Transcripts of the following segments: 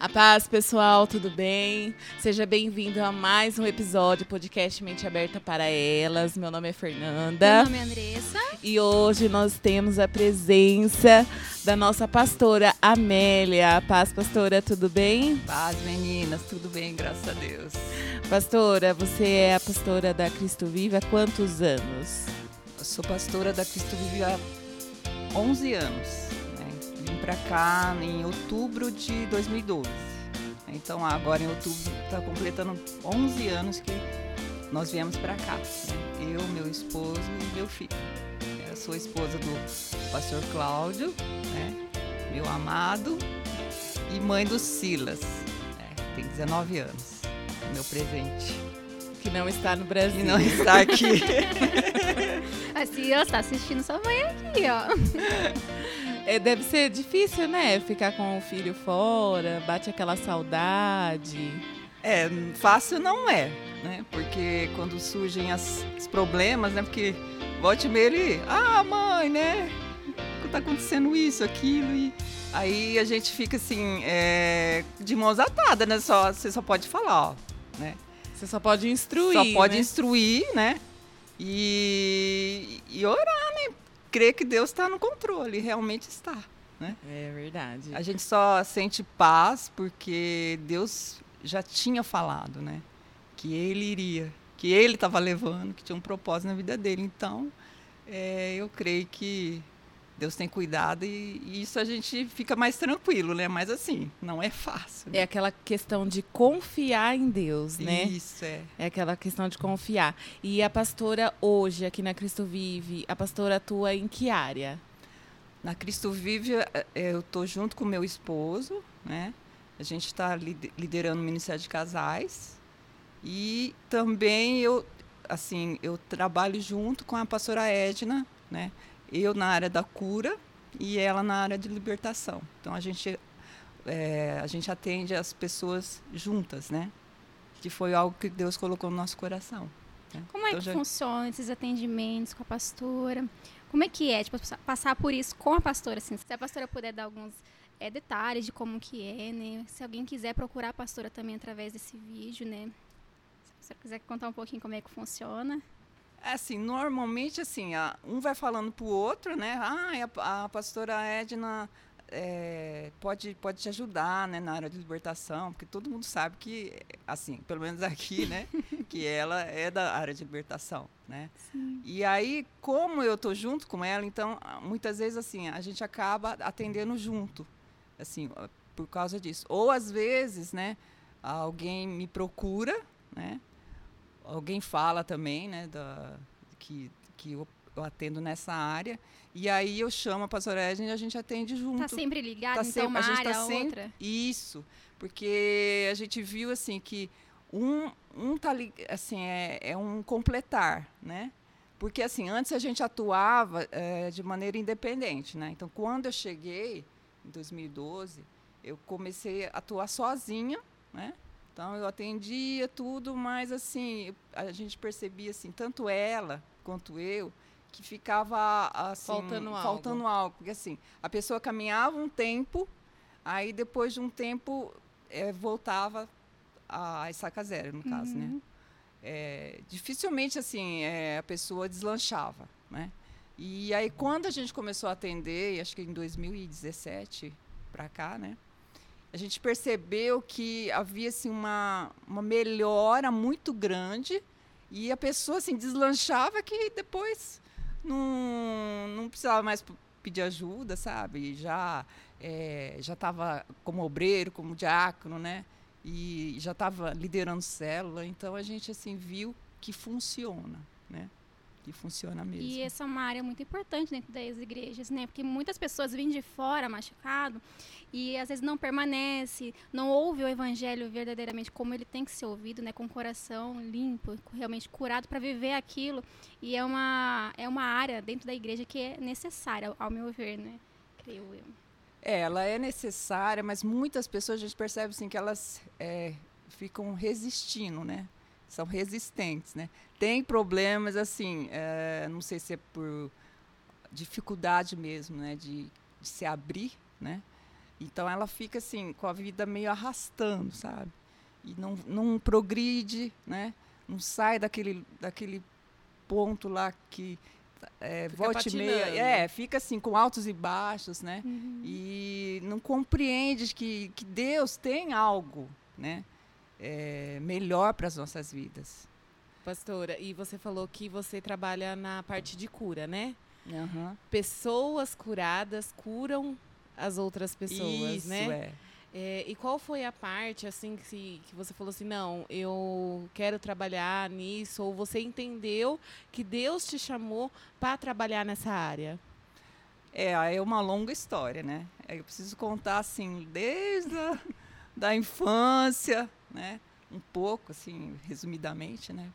A paz, pessoal, tudo bem? Seja bem-vindo a mais um episódio podcast Mente Aberta para Elas. Meu nome é Fernanda. Meu nome é Andressa. E hoje nós temos a presença da nossa pastora Amélia. Paz, pastora, tudo bem? Paz, meninas, tudo bem, graças a Deus. Pastora, você é a pastora da Cristo Vive há quantos anos? Eu sou pastora da Cristo Vive há 11 anos vim para cá em outubro de 2012. Então agora em outubro está completando 11 anos que nós viemos para cá. Né? Eu, meu esposo e meu filho. Eu sou esposa do pastor Cláudio, né? meu amado, e mãe do Silas. Né? Tem 19 anos. Meu presente. Que não está no Brasil. Que não está aqui. assim, ó, está assistindo sua mãe aqui, ó. É, deve ser difícil, né? Ficar com o filho fora, bate aquela saudade. É, fácil não é, né? Porque quando surgem as, os problemas, né? Porque volte e meia ele, ah, mãe, né? Tá acontecendo isso, aquilo e aí a gente fica assim, é, de mãos atadas, né? Só, você só pode falar, ó, né? Você só pode instruir. Só pode né? instruir, né? E, e orar, né? Crer que Deus está no controle, realmente está. Né? É verdade. A gente só sente paz porque Deus já tinha falado, né? Que Ele iria, que Ele estava levando, que tinha um propósito na vida dele. Então, é, eu creio que Deus tem cuidado e, e, isso a gente fica mais tranquilo, né? Mas assim, não é fácil. Né? É aquela questão de confiar em Deus, né? Isso, é. É aquela questão de confiar. E a pastora hoje, aqui na Cristo Vive, a pastora atua em que área? Na Cristo Vive, é, é, eu estou junto com meu esposo, né? A gente está liderando o Ministério de Casais. E também eu, assim, eu trabalho junto com a pastora Edna, né? Eu na área da cura e ela na área de libertação. Então a gente é, a gente atende as pessoas juntas, né? Que foi algo que Deus colocou no nosso coração. Né? Como é então, que já... funciona esses atendimentos com a pastora? Como é que é, tipo, passar por isso com a pastora? Assim, se a pastora puder dar alguns é, detalhes de como que é, né? Se alguém quiser procurar a pastora também através desse vídeo, né? Se a pastora quiser contar um pouquinho como é que funciona. Assim, normalmente assim, um vai falando para o outro, né? Ah, a, a pastora Edna é, pode, pode te ajudar né, na área de libertação, porque todo mundo sabe que, assim, pelo menos aqui, né, que ela é da área de libertação, né? Sim. E aí, como eu tô junto com ela, então, muitas vezes, assim, a gente acaba atendendo junto, assim, por causa disso. Ou, às vezes, né, alguém me procura, né, alguém fala também, né, da, que, que eu, eu atendo nessa área. E aí eu chamo a pastora Edna e a gente atende junto. Tá sempre ligado, tá então sempre, uma a gente área tá sempre, outra? Isso, porque a gente viu assim que um, um tá assim, é, é um completar, né? Porque assim, antes a gente atuava é, de maneira independente, né? Então, quando eu cheguei, em 2012, eu comecei a atuar sozinha, né? Então eu atendia tudo, mas assim, a gente percebia assim, tanto ela quanto eu, que ficava assim, faltando, faltando algo. algo. Porque assim, a pessoa caminhava um tempo, aí depois de um tempo é, voltava a estaca zero, no caso, né? uhum. né? É, dificilmente assim é, a pessoa deslanchava, né? E aí quando a gente começou a atender, acho que em 2017 para cá, né? A gente percebeu que havia assim, uma, uma melhora muito grande e a pessoa assim, deslanchava que depois não, não precisava mais pedir ajuda, sabe? Já é, já estava como obreiro, como diácono, né? E já estava liderando célula. Então a gente assim viu que funciona? Que funciona mesmo. E essa é uma área muito importante dentro das igrejas, né? Porque muitas pessoas vêm de fora machucado e às vezes não permanece, não ouve o evangelho verdadeiramente como ele tem que ser ouvido, né? Com o coração limpo, realmente curado para viver aquilo. E é uma é uma área dentro da igreja que é necessária, ao meu ver, né? Creio eu. É, ela é necessária, mas muitas pessoas a gente percebe assim que elas é, ficam resistindo, né? são resistentes, né? Tem problemas assim, é, não sei se é por dificuldade mesmo, né, de, de se abrir, né? Então ela fica assim, com a vida meio arrastando, sabe? E não, não progride, né? Não sai daquele, daquele ponto lá que é, volte e meia. É, fica assim, com altos e baixos, né? Uhum. E não compreende que, que Deus tem algo, né? É, melhor para as nossas vidas. Pastora, e você falou que você trabalha na parte de cura, né? Uhum. Pessoas curadas curam as outras pessoas, Isso, né? É. É, e qual foi a parte assim que, que você falou assim, não, eu quero trabalhar nisso, ou você entendeu que Deus te chamou para trabalhar nessa área? É, é uma longa história, né? É, eu preciso contar assim, desde a da infância, né? Um pouco, assim, resumidamente, né?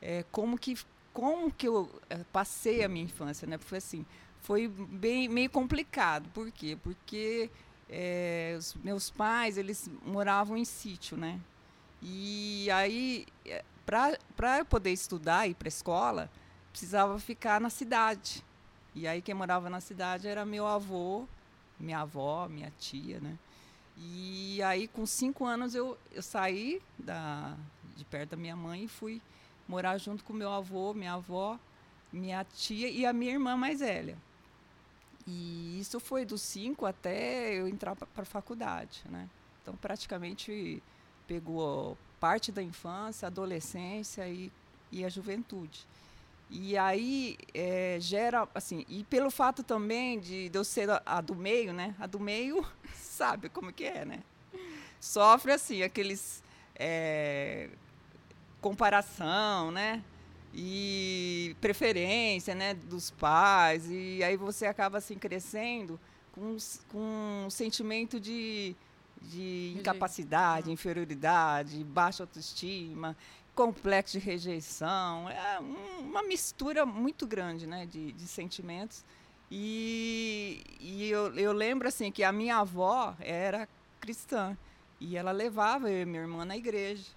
É, como que como que eu é, passei a minha infância, né? Foi assim, foi bem meio complicado. Por quê? Porque é, os meus pais eles moravam em sítio, né? E aí é, para eu poder estudar e ir para escola precisava ficar na cidade. E aí quem morava na cidade era meu avô, minha avó, minha tia, né? E aí com cinco anos eu, eu saí da, de perto da minha mãe e fui morar junto com meu avô, minha avó, minha tia e a minha irmã mais velha. E isso foi dos 5 até eu entrar para a faculdade, né? Então, praticamente pegou parte da infância, adolescência e, e a juventude. E aí é, gera, assim, e pelo fato também de, de eu ser a, a, do meio, né? A do meio sabe como que é, né? Sofre, assim, aqueles... É, comparação, né? e preferência né, dos pais. E aí você acaba assim crescendo com, com um sentimento de, de incapacidade, inferioridade, baixa autoestima, complexo de rejeição. É uma mistura muito grande né, de, de sentimentos. E, e eu, eu lembro assim que a minha avó era cristã e ela levava eu e minha irmã na igreja.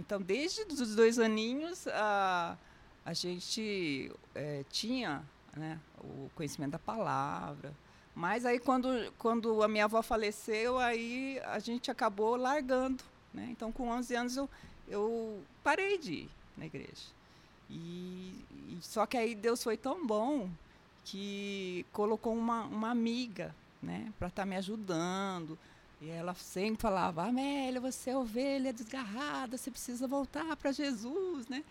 Então, desde os dois aninhos, a, a gente é, tinha né, o conhecimento da palavra. Mas aí, quando, quando a minha avó faleceu, aí a gente acabou largando. Né? Então, com 11 anos, eu, eu parei de ir na igreja. E, e, só que aí Deus foi tão bom que colocou uma, uma amiga né, para estar tá me ajudando, e ela sempre falava: Amélia, você é ovelha desgarrada, você precisa voltar para Jesus, né?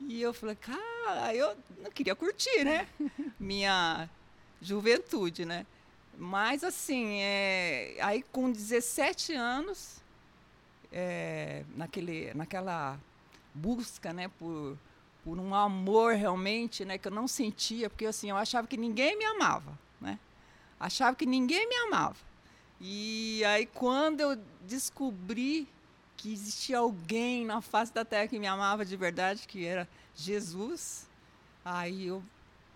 E eu falei: Cara, eu não queria curtir, né? Minha juventude, né? Mas assim, é, aí com 17 anos, é, naquele, naquela busca, né, por, por um amor realmente, né, que eu não sentia, porque assim, eu achava que ninguém me amava, né? Achava que ninguém me amava. E aí, quando eu descobri que existia alguém na face da terra que me amava de verdade, que era Jesus, aí eu,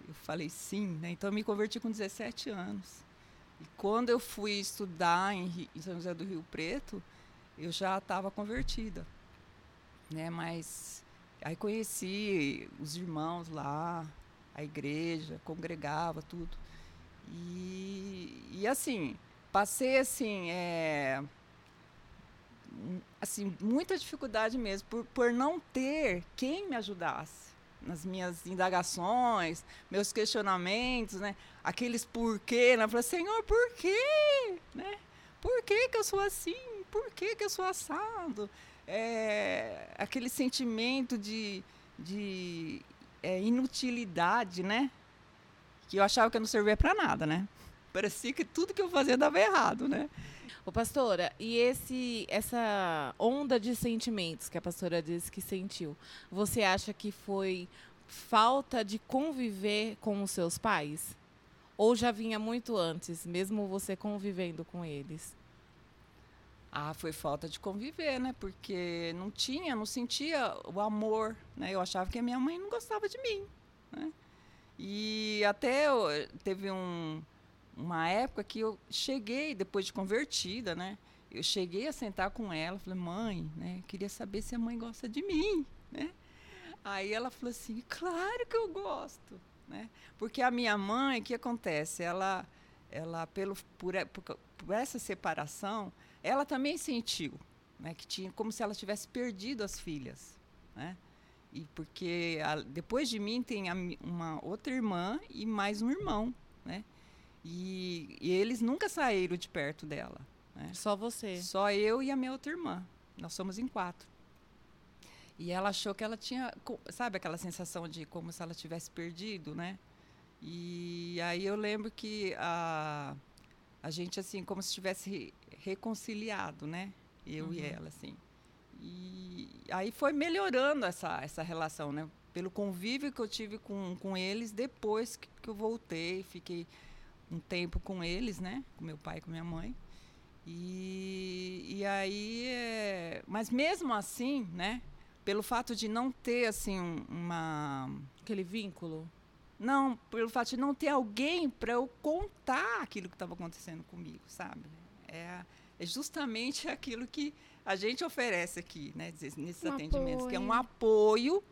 eu falei sim, né? Então, eu me converti com 17 anos. E quando eu fui estudar em, em São José do Rio Preto, eu já estava convertida, né? Mas aí conheci os irmãos lá, a igreja, congregava tudo. E, e assim, passei assim, é, assim muita dificuldade mesmo por, por não ter quem me ajudasse nas minhas indagações, meus questionamentos, né? Aqueles porquê, né? Eu falei, Senhor, por quê? Né? Por que, que eu sou assim? Por que, que eu sou assado? É, aquele sentimento de, de é, inutilidade, né? Que eu achava que eu não servia para nada, né? Parecia que tudo que eu fazia dava errado, né? Ô, pastora, e esse, essa onda de sentimentos que a pastora disse que sentiu, você acha que foi falta de conviver com os seus pais? Ou já vinha muito antes, mesmo você convivendo com eles? Ah, foi falta de conviver, né? Porque não tinha, não sentia o amor, né? Eu achava que a minha mãe não gostava de mim, né? E até teve um, uma época que eu cheguei, depois de convertida, né? Eu cheguei a sentar com ela, falei, mãe, né? Queria saber se a mãe gosta de mim, né? Aí ela falou assim, claro que eu gosto, né? Porque a minha mãe, o que acontece? Ela, ela pelo por, por, por essa separação, ela também sentiu, né, que tinha como se ela tivesse perdido as filhas, né? E porque a, depois de mim tem a, uma outra irmã e mais um irmão, né? E, e, eles nunca saíram de perto dela. Né? Só você? Só eu e a minha outra irmã. Nós somos em quatro. E ela achou que ela tinha, sabe aquela sensação de como se ela tivesse perdido, né? E aí eu lembro que a, a gente, assim, como se tivesse reconciliado, né? Eu uhum. e ela, assim. E aí foi melhorando essa, essa relação, né? Pelo convívio que eu tive com, com eles depois que, que eu voltei, fiquei um tempo com eles, né? Com meu pai e com minha mãe. E, e aí, é, mas mesmo assim, né? Pelo fato de não ter assim uma aquele vínculo, não, pelo fato de não ter alguém para eu contar aquilo que estava acontecendo comigo, sabe? É, é, justamente aquilo que a gente oferece aqui, né? Nesses um atendimentos, apoio. que é um apoio,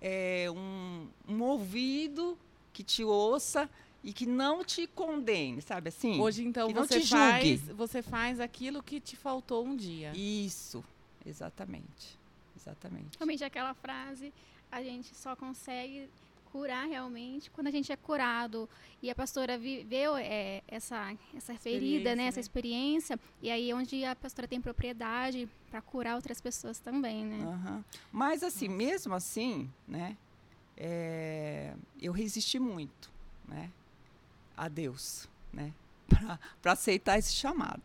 é, um, um ouvido que te ouça e que não te condene, sabe assim? Hoje então você faz, você faz aquilo que te faltou um dia. Isso, exatamente, exatamente. Realmente aquela frase, a gente só consegue curar realmente quando a gente é curado e a pastora viveu é, essa essa ferida, né, essa né? experiência e aí é onde a pastora tem propriedade para curar outras pessoas também, né? Uhum. Mas assim, Nossa. mesmo assim, né, é, eu resisti muito, né? A Deus, né? Para aceitar esse chamado.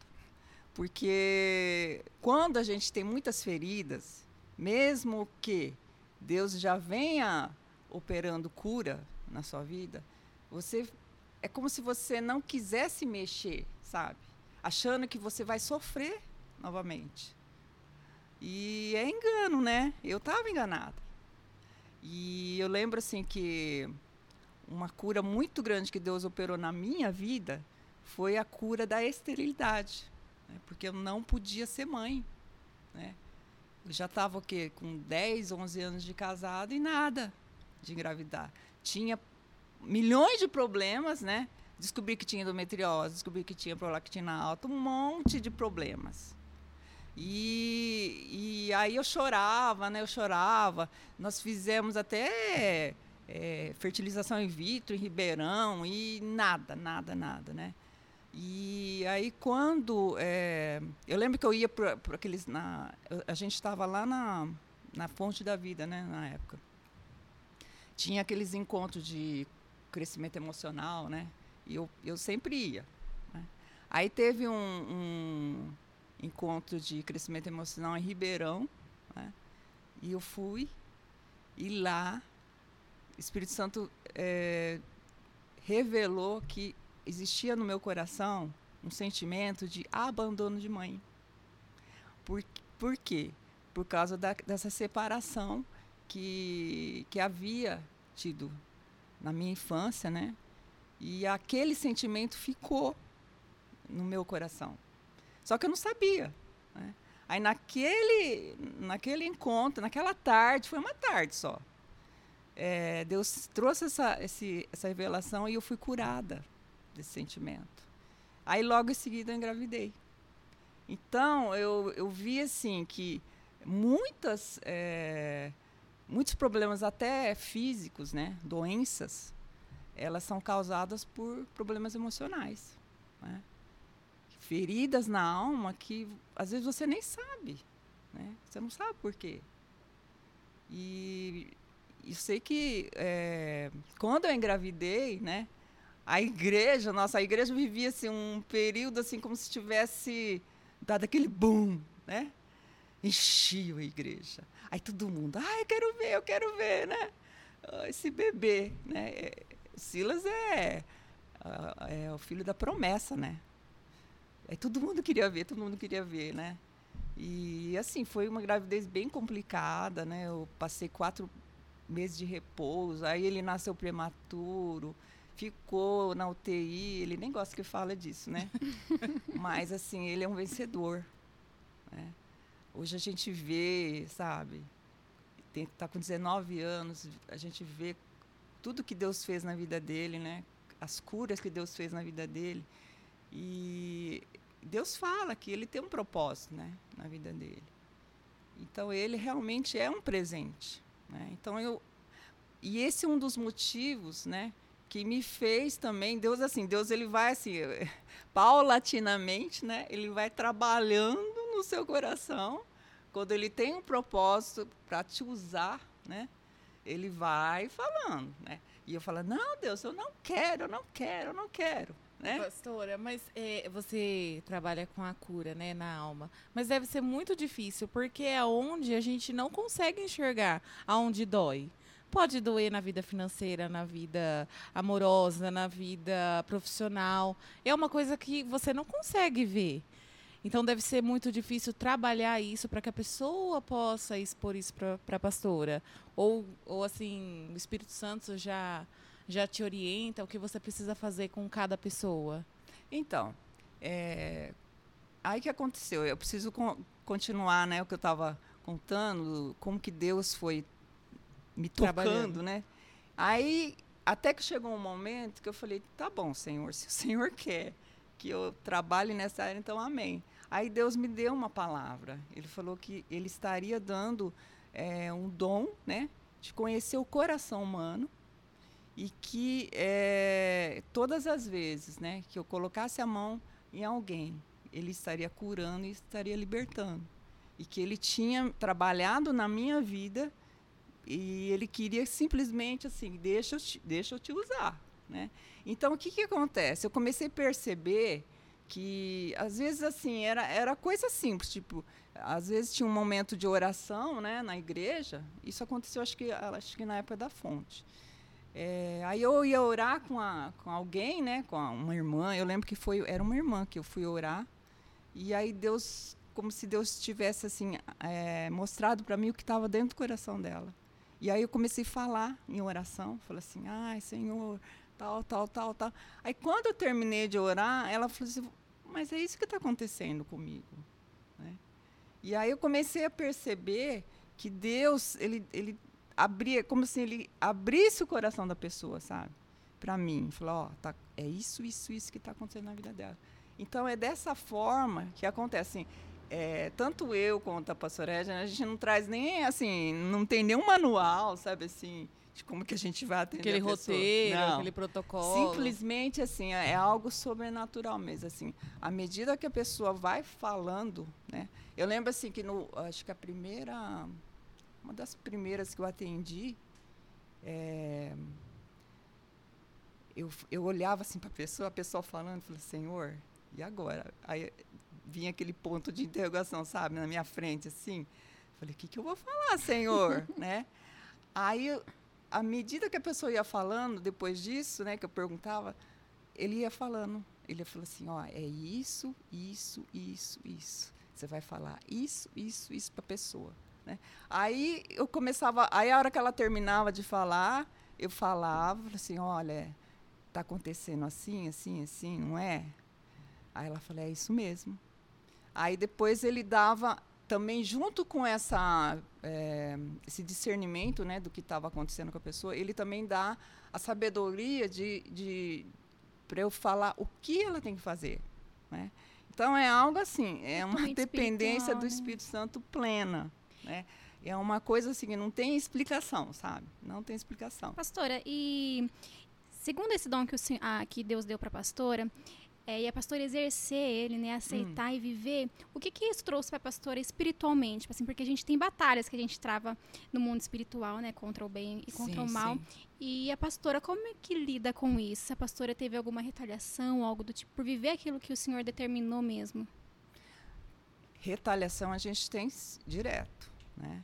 Porque quando a gente tem muitas feridas, mesmo que Deus já venha operando cura na sua vida, você é como se você não quisesse mexer, sabe? Achando que você vai sofrer novamente. E é engano, né? Eu estava enganada. E eu lembro assim que uma cura muito grande que Deus operou na minha vida foi a cura da esterilidade, né? porque eu não podia ser mãe. Né? Eu já estava com 10, 11 anos de casado e nada de engravidar. Tinha milhões de problemas, né? Descobri que tinha endometriose, descobri que tinha prolactina alta, um monte de problemas. E, e aí eu chorava, né? Eu chorava. Nós fizemos até é, fertilização in vitro em Ribeirão e nada, nada, nada, né? E aí quando é, eu lembro que eu ia para aqueles na a gente estava lá na na fonte da vida, né, na época. Tinha aqueles encontros de crescimento emocional, né? E eu, eu sempre ia. Né? Aí teve um, um encontro de crescimento emocional em Ribeirão, né? E eu fui e lá Espírito Santo é, revelou que existia no meu coração um sentimento de abandono de mãe. Por, por quê? Por causa da, dessa separação que, que havia tido na minha infância, né? E aquele sentimento ficou no meu coração. Só que eu não sabia. Né? Aí naquele, naquele encontro, naquela tarde, foi uma tarde só é, Deus trouxe essa, esse, essa revelação e eu fui curada desse sentimento. Aí logo em seguida eu engravidei. Então eu, eu vi assim que muitas é, muitos problemas até físicos, né, doenças, elas são causadas por problemas emocionais, né? feridas na alma que às vezes você nem sabe, né? Você não sabe por quê. E eu sei que é, quando eu engravidei, né? A igreja, nossa, a igreja vivia assim, um período assim como se tivesse dado aquele boom, né? Enchia a igreja. Aí todo mundo, ah, eu quero ver, eu quero ver, né? Ah, esse bebê, né? É, Silas é, é o filho da promessa, né? Aí todo mundo queria ver, todo mundo queria ver, né? E assim, foi uma gravidez bem complicada, né? Eu passei quatro meses de repouso, aí ele nasceu prematuro, ficou na UTI, ele nem gosta que fala disso, né? Mas assim, ele é um vencedor. Né? Hoje a gente vê, sabe, está com 19 anos, a gente vê tudo que Deus fez na vida dele, né? As curas que Deus fez na vida dele. E Deus fala que ele tem um propósito né, na vida dele. Então, ele realmente é um presente. Né? Então, eu. E esse é um dos motivos, né? que me fez também Deus assim Deus ele vai assim paulatinamente né ele vai trabalhando no seu coração quando ele tem um propósito para te usar né ele vai falando né e eu falo não Deus eu não quero eu não quero eu não quero né? Pastora, mas é, você trabalha com a cura, né, na alma. Mas deve ser muito difícil, porque é onde a gente não consegue enxergar aonde dói. Pode doer na vida financeira, na vida amorosa, na vida profissional. É uma coisa que você não consegue ver. Então deve ser muito difícil trabalhar isso para que a pessoa possa expor isso para a pastora. Ou, ou assim, o Espírito Santo já já te orienta o que você precisa fazer com cada pessoa? Então, é, aí que aconteceu. Eu preciso con continuar, né, o que eu estava contando, como que Deus foi me tocando, né? Aí até que chegou um momento que eu falei, tá bom, Senhor, se o Senhor quer que eu trabalhe nessa área, então amém. Aí Deus me deu uma palavra. Ele falou que ele estaria dando é, um dom, né, de conhecer o coração humano e que é, todas as vezes né, que eu colocasse a mão em alguém, ele estaria curando e estaria libertando. E que ele tinha trabalhado na minha vida e ele queria simplesmente assim, deixa eu te, deixa eu te usar. Né? Então, o que, que acontece? Eu comecei a perceber que, às vezes, assim, era, era coisa simples, tipo, às vezes tinha um momento de oração né, na igreja, isso aconteceu, acho que, acho que na época da fonte. É, aí eu ia orar com, a, com alguém, né, com a, uma irmã. Eu lembro que foi era uma irmã que eu fui orar. E aí Deus, como se Deus tivesse assim é, mostrado para mim o que estava dentro do coração dela. E aí eu comecei a falar em oração, falei assim, ai Senhor, tal, tal, tal, tal. Aí quando eu terminei de orar, ela falou assim, mas é isso que está acontecendo comigo, né? E aí eu comecei a perceber que Deus, ele, ele abria, como se ele abrisse o coração da pessoa, sabe? Para mim, falou, ó, oh, tá, é isso, isso, isso que está acontecendo na vida dela. Então é dessa forma que acontece. Assim, é, tanto eu quanto a pastora Edna, a gente não traz nem assim, não tem nenhum manual, sabe assim, de como que a gente vai atender aquele roteiro, não. aquele protocolo. Simplesmente assim, é, é algo sobrenatural mesmo, assim. À medida que a pessoa vai falando, né? Eu lembro assim que no, acho que a primeira uma das primeiras que eu atendi, é, eu, eu olhava assim para a pessoa, a pessoa falando, falei, Senhor, e agora? Aí vinha aquele ponto de interrogação, sabe, na minha frente, assim. Falei, o que, que eu vou falar, Senhor? né? Aí, à medida que a pessoa ia falando, depois disso, né, que eu perguntava, ele ia falando. Ele ia falar assim, ó, é isso, isso, isso, isso. Você vai falar isso, isso, isso para a pessoa. Né? Aí eu começava, aí a hora que ela terminava de falar, eu falava assim, olha, está acontecendo assim, assim, assim, não é? Aí ela falou, é isso mesmo. Aí depois ele dava também junto com essa é, esse discernimento, né, do que estava acontecendo com a pessoa, ele também dá a sabedoria de, de para eu falar o que ela tem que fazer, né? Então é algo assim, é uma dependência do? Espírito Santo plena. Né? É uma coisa assim, não tem explicação, sabe? Não tem explicação. Pastora, e segundo esse dom que, o, ah, que Deus deu para a pastora, é, e a pastora exercer ele, né, aceitar hum. e viver, o que que isso trouxe para a pastora espiritualmente? Tipo assim, porque a gente tem batalhas que a gente trava no mundo espiritual, né, contra o bem e contra sim, o mal. Sim. E a pastora, como é que lida com isso? A pastora teve alguma retaliação, algo do tipo, por viver aquilo que o Senhor determinou mesmo? Retaliação a gente tem direto. Né?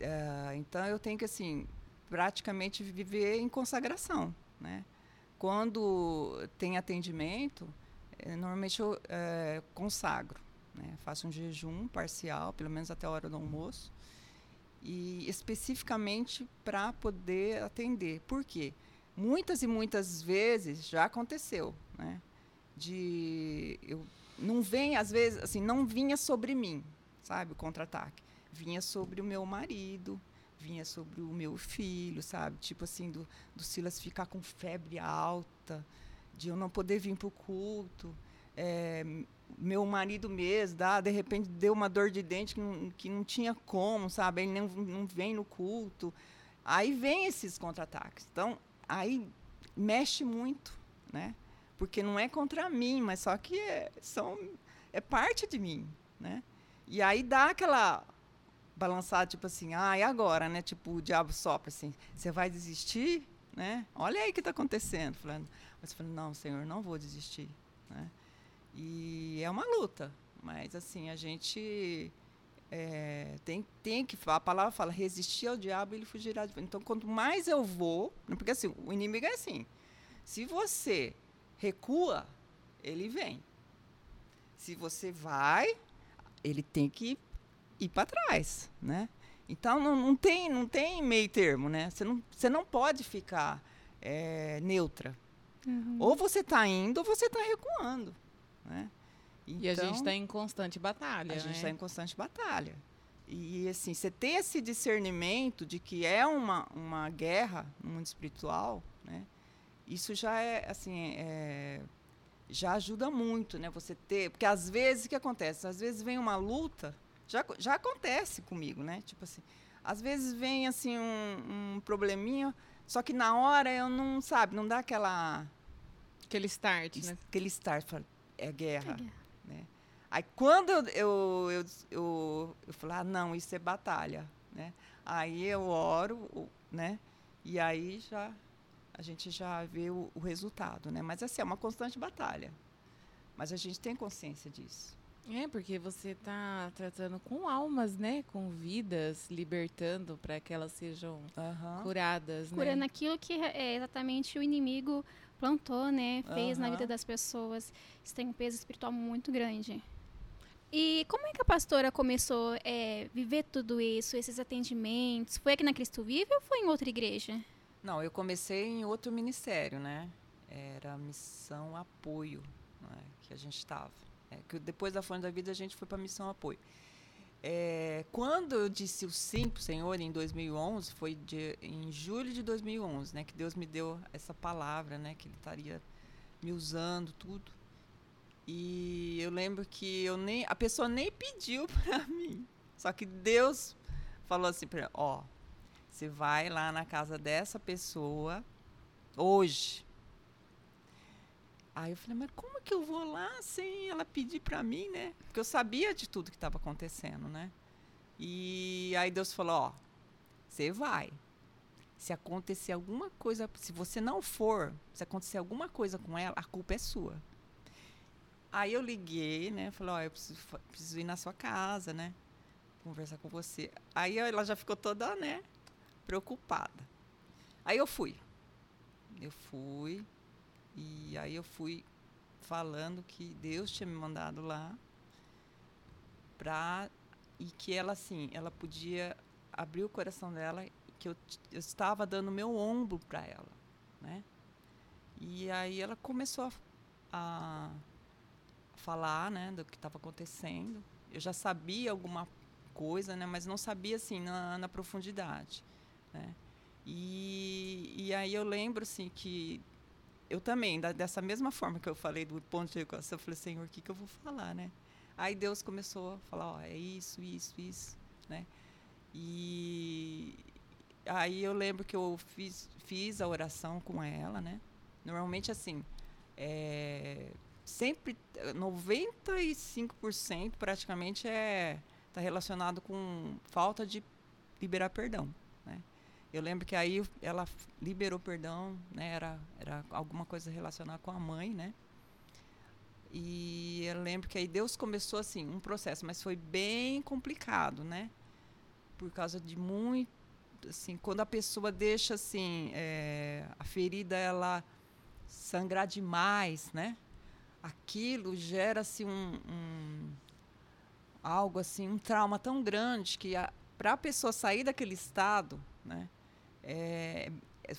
Uh, então eu tenho que assim praticamente viver em consagração, né? Quando tem atendimento, eh, normalmente eu eh, consagro, né? Faço um jejum parcial, pelo menos até a hora do almoço, e especificamente para poder atender. Por quê? Muitas e muitas vezes já aconteceu, né? De eu não vem às vezes assim, não vinha sobre mim, sabe, o contra-ataque vinha sobre o meu marido, vinha sobre o meu filho, sabe? Tipo assim, do, do Silas ficar com febre alta, de eu não poder vir para o culto. É, meu marido mesmo, dá, de repente deu uma dor de dente que não, que não tinha como, sabe? Ele não, não vem no culto. Aí vem esses contra-ataques. Então, aí mexe muito, né? Porque não é contra mim, mas só que é, são, é parte de mim, né? E aí dá aquela balançada, tipo assim, ah, e agora, né? Tipo, o diabo sopra assim, você vai desistir, né? Olha aí o que está acontecendo. Falando, mas falando, não, Senhor, não vou desistir, né? E é uma luta, mas assim, a gente é, tem, tem que, a palavra fala, resistir ao diabo, ele fugirá de Então, quanto mais eu vou, porque assim, o inimigo é assim, se você recua, ele vem. Se você vai, ele tem que ir para trás, né? Então não, não, tem não tem meio termo, né? Você não, você não pode ficar é, neutra. Uhum. Ou você está indo ou você está recuando, né? Então, e a gente está então, em constante batalha. A né? gente está em constante batalha. E assim, você ter esse discernimento de que é uma, uma guerra no mundo espiritual, né? Isso já é assim, é, já ajuda muito, né? Você ter, porque às vezes o que acontece? Às vezes vem uma luta, já, já acontece comigo, né? Tipo assim, às vezes vem assim um, um probleminha, só que na hora eu não sabe, não dá aquela aquele start, né? Aquele start, é guerra. É guerra. Né? Aí quando eu, eu, eu, eu, eu falo, ah, não, isso é batalha. Né? Aí eu oro, né? E aí já a gente já vê o, o resultado, né? Mas assim, é uma constante batalha. Mas a gente tem consciência disso. É, porque você está tratando com almas, né? Com vidas, libertando para que elas sejam uhum. curadas, né? Curando né? aquilo que é exatamente o inimigo plantou, né? Fez uhum. na vida das pessoas. Isso tem um peso espiritual muito grande. E como é que a pastora começou a é, viver tudo isso, esses atendimentos? Foi aqui na Cristo Vive ou foi em outra igreja? Não, eu comecei em outro ministério, né? Era a missão apoio né? que a gente estava. É, que depois da Fonte da Vida a gente foi para a missão apoio. É, quando eu disse o sim para o Senhor em 2011, foi de, em julho de 2011, né, que Deus me deu essa palavra, né, que Ele estaria me usando tudo. E eu lembro que eu nem, a pessoa nem pediu para mim, só que Deus falou assim para, ó, você vai lá na casa dessa pessoa hoje. Aí eu falei, mas como que eu vou lá sem ela pedir para mim, né? Porque eu sabia de tudo que estava acontecendo, né? E aí Deus falou, ó, você vai. Se acontecer alguma coisa, se você não for, se acontecer alguma coisa com ela, a culpa é sua. Aí eu liguei, né? Falei, ó, eu preciso, preciso ir na sua casa, né? Conversar com você. Aí ela já ficou toda, né? Preocupada. Aí eu fui. Eu fui, e aí eu fui falando que Deus tinha me mandado lá para e que ela assim, ela podia abrir o coração dela, que eu, eu estava dando meu ombro para ela, né? E aí ela começou a, a falar, né, do que estava acontecendo. Eu já sabia alguma coisa, né, mas não sabia assim na, na profundidade, né? E, e aí eu lembro assim que eu também, da, dessa mesma forma que eu falei do ponto de equação, eu falei, Senhor, o que, que eu vou falar, né? Aí Deus começou a falar, ó, é isso, isso, isso, né? E aí eu lembro que eu fiz, fiz a oração com ela, né? Normalmente, assim, é, sempre, 95% praticamente é está relacionado com falta de liberar perdão. Eu lembro que aí ela liberou perdão, né? Era, era alguma coisa relacionada com a mãe, né? E eu lembro que aí Deus começou assim um processo, mas foi bem complicado, né? Por causa de muito, assim, quando a pessoa deixa assim é, a ferida ela sangrar demais, né? Aquilo gera assim um, um algo assim, um trauma tão grande que para a pessoa sair daquele estado, né? É,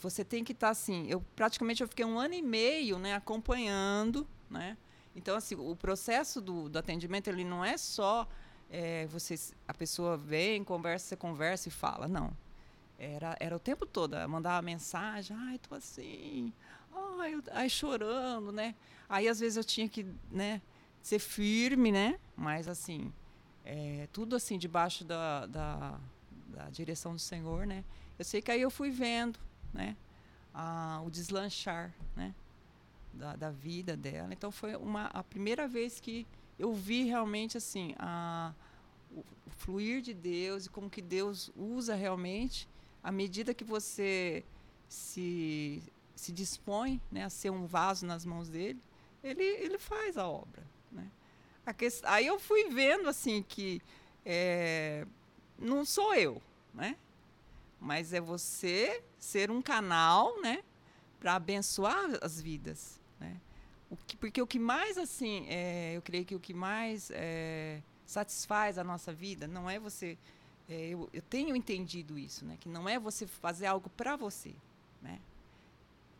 você tem que estar tá, assim. Eu praticamente eu fiquei um ano e meio, né, acompanhando, né. Então assim, o processo do, do atendimento ele não é só é, você, a pessoa vem, conversa, você conversa e fala, não. Era, era o tempo todo, mandava mensagem, ai, tô assim, ai, ai, chorando, né? Aí às vezes eu tinha que, né, ser firme, né? Mas assim, é, tudo assim debaixo da, da, da, direção do Senhor, né? Eu sei que aí eu fui vendo, né? A, o deslanchar, né? Da, da vida dela. Então foi uma a primeira vez que eu vi realmente assim a, o, fluir de Deus e como que Deus usa realmente à medida que você se se dispõe né, a ser um vaso nas mãos dele, ele, ele faz a obra. Né? A aí eu fui vendo assim que é, não sou eu, né? mas é você ser um canal né, para abençoar as vidas. Né? O que, porque o que mais, assim, é, eu creio que o que mais é, satisfaz a nossa vida não é você. É, eu, eu tenho entendido isso, né? que não é você fazer algo para você. Né?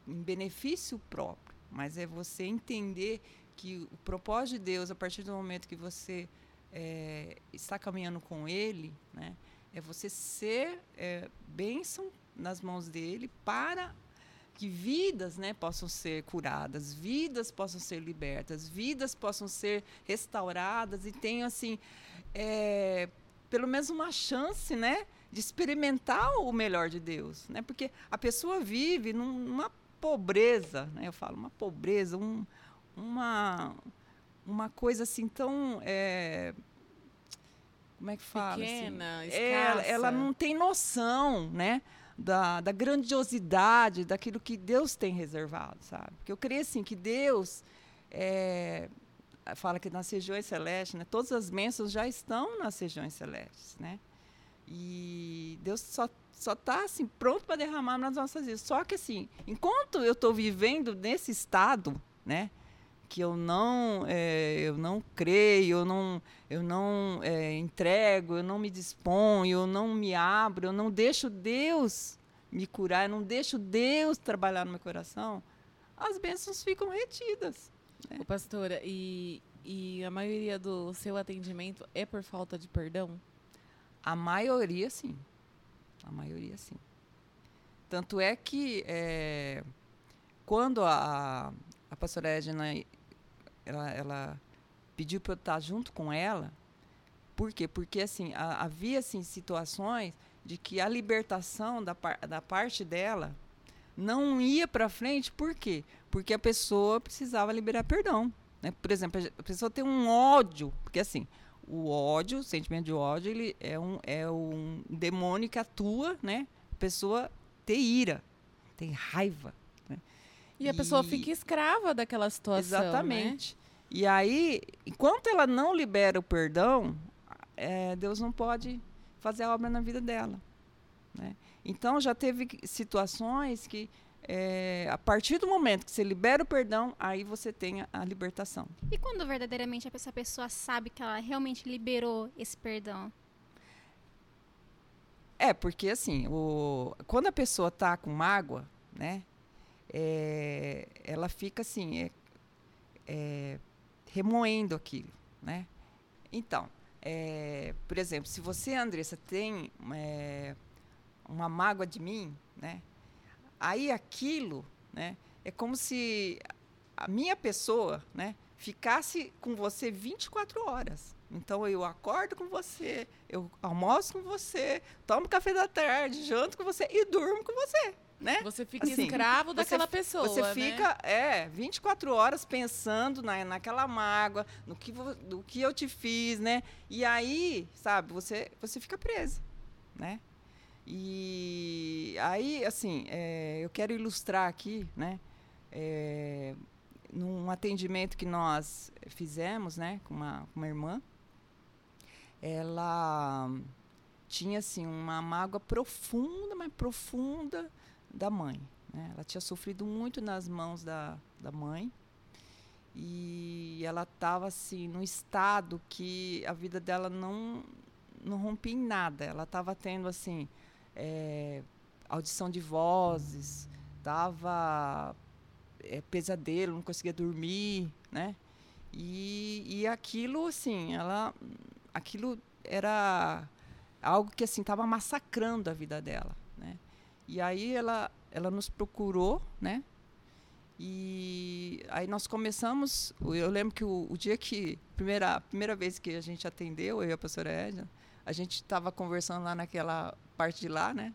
em benefício próprio, mas é você entender que o propósito de Deus, a partir do momento que você é, está caminhando com Ele, né, é você ser é, bênção nas mãos dele para que vidas né, possam ser curadas, vidas possam ser libertas, vidas possam ser restauradas e tenham assim é, pelo menos uma chance, né, de experimentar o melhor de Deus, né? Porque a pessoa vive numa pobreza, né? eu falo, uma pobreza, um, uma, uma coisa assim tão. É, como é que fala? Assim? Pequena, assim? ela, ela não tem noção, né? Da, da grandiosidade daquilo que Deus tem reservado, sabe? Porque eu creio assim que Deus é, fala que nas regiões celestes, né? Todas as bênçãos já estão nas regiões celestes, né? E Deus só só está assim pronto para derramar nas nossas vidas. Só que assim, enquanto eu estou vivendo nesse estado, né, que eu não é, eu não creio, eu não eu não é, entrego, eu não me disponho, eu não me abro, eu não deixo Deus me curar, eu não deixo Deus trabalhar no meu coração, as bênçãos ficam retidas. Né? Ô, pastora, e, e a maioria do seu atendimento é por falta de perdão? A maioria, sim. A maioria, sim. Tanto é que é, quando a, a pastora Edna ela, ela pediu para eu estar junto com ela, por quê? Porque assim, a, havia assim, situações de que a libertação da, par, da parte dela não ia para frente, por quê? Porque a pessoa precisava liberar perdão. Né? Por exemplo, a pessoa tem um ódio, porque assim, o ódio, o sentimento de ódio, ele é um, é um demônio que atua, né? A pessoa ter ira, tem raiva. E a pessoa fica escrava daquela situação. Né? Exatamente. Né? E aí, enquanto ela não libera o perdão, é, Deus não pode fazer a obra na vida dela. Né? Então já teve situações que é, a partir do momento que você libera o perdão, aí você tem a, a libertação. E quando verdadeiramente essa pessoa sabe que ela realmente liberou esse perdão? É, porque assim, o, quando a pessoa está com mágoa, né, é, ela fica assim, é, é, remoendo aquilo, né? Então, é, por exemplo, se você, Andressa, tem é, uma mágoa de mim, né? Aí aquilo, né, é como se a minha pessoa, né, ficasse com você 24 horas. Então eu acordo com você, eu almoço com você, tomo café da tarde, janto com você e durmo com você. Né? Você fica assim, escravo daquela você, pessoa. Você né? fica, é, 24 horas pensando na, naquela mágoa, no que, no que eu te fiz, né? E aí, sabe, você, você fica presa, né? E aí, assim, é, eu quero ilustrar aqui, né? É, num atendimento que nós fizemos, né, com uma, uma irmã, ela tinha assim uma mágoa profunda, mas profunda da mãe. Né? Ela tinha sofrido muito nas mãos da, da mãe e ela estava assim num estado que a vida dela não não rompia em nada. Ela estava tendo assim é, audição de vozes, dava é, pesadelo, não conseguia dormir, né? E, e aquilo, assim, ela, aquilo era algo que assim estava massacrando a vida dela? E aí ela, ela nos procurou, né? E aí nós começamos. Eu lembro que o, o dia que. Primeira, primeira vez que a gente atendeu, eu e a professora Edna, a gente estava conversando lá naquela parte de lá, né?